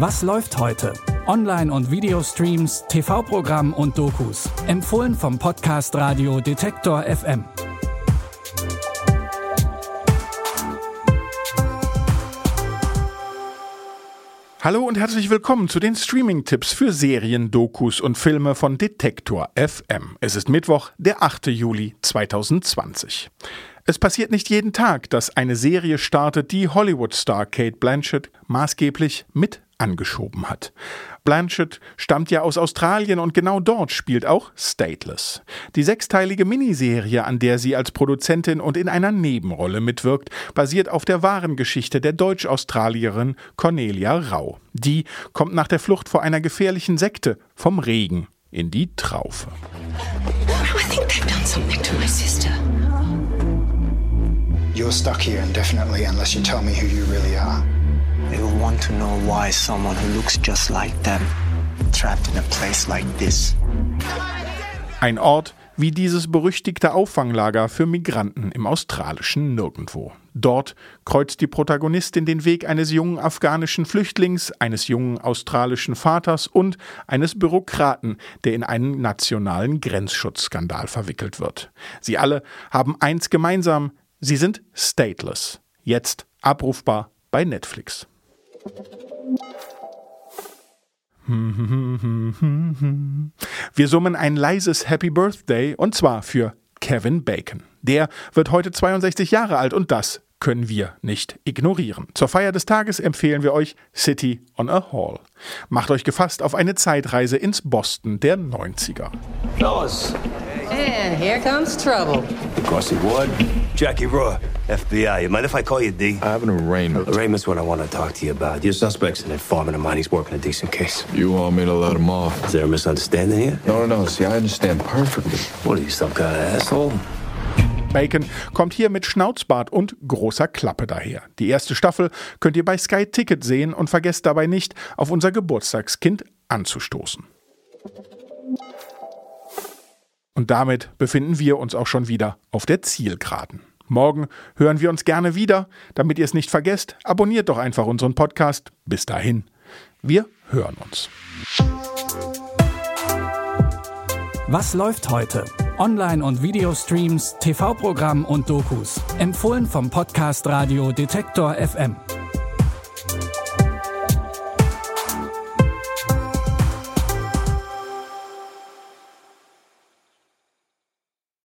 Was läuft heute? Online- und Videostreams, TV-Programm und Dokus. Empfohlen vom Podcast Radio Detektor FM. Hallo und herzlich willkommen zu den Streaming-Tipps für Serien, Dokus und Filme von Detektor FM. Es ist Mittwoch, der 8. Juli 2020. Es passiert nicht jeden Tag, dass eine Serie startet, die Hollywood-Star Kate Blanchett maßgeblich mit angeschoben hat. Blanchett stammt ja aus Australien und genau dort spielt auch Stateless. Die sechsteilige Miniserie, an der sie als Produzentin und in einer Nebenrolle mitwirkt, basiert auf der wahren Geschichte der Deutsch-Australierin Cornelia Rau. Die kommt nach der Flucht vor einer gefährlichen Sekte vom Regen in die Traufe. I think they've done something to my sister. You're stuck here indefinitely unless you tell me who you really are. They will want to know why someone who looks just like them trapped in a place like this. Ein Ort wie dieses berüchtigte Auffanglager für Migranten im australischen Nirgendwo. Dort kreuzt die Protagonistin den Weg eines jungen afghanischen Flüchtlings, eines jungen australischen Vaters und eines Bürokraten, der in einen nationalen Grenzschutzskandal verwickelt wird. Sie alle haben eins gemeinsam, Sie sind stateless. Jetzt abrufbar bei Netflix. Wir summen ein leises Happy Birthday und zwar für Kevin Bacon. Der wird heute 62 Jahre alt und das können wir nicht ignorieren. Zur Feier des Tages empfehlen wir euch City on a Hall. Macht euch gefasst auf eine Zeitreise ins Boston der 90er. Fellas, And here comes trouble. Crossy Ward, Jackie Raw, FBI. You mind if I call you D? I have an arraignment. Arraignment's what I want to talk to you about. Your suspect's an informant of mine. He's working a decent case. You want me to let him off? Is there a misunderstanding here? No, no, no. See, I understand perfectly. What are you, some kind of asshole? Bacon kommt hier mit Schnauzbart und großer Klappe daher. Die erste Staffel könnt ihr bei Sky Ticket sehen und vergesst dabei nicht, auf unser Geburtstagskind anzustoßen. Und damit befinden wir uns auch schon wieder auf der Zielgeraden. Morgen hören wir uns gerne wieder. Damit ihr es nicht vergesst, abonniert doch einfach unseren Podcast. Bis dahin, wir hören uns. Was läuft heute? Online- und Videostreams, TV-Programm und Dokus. Empfohlen vom Podcast Radio Detektor FM.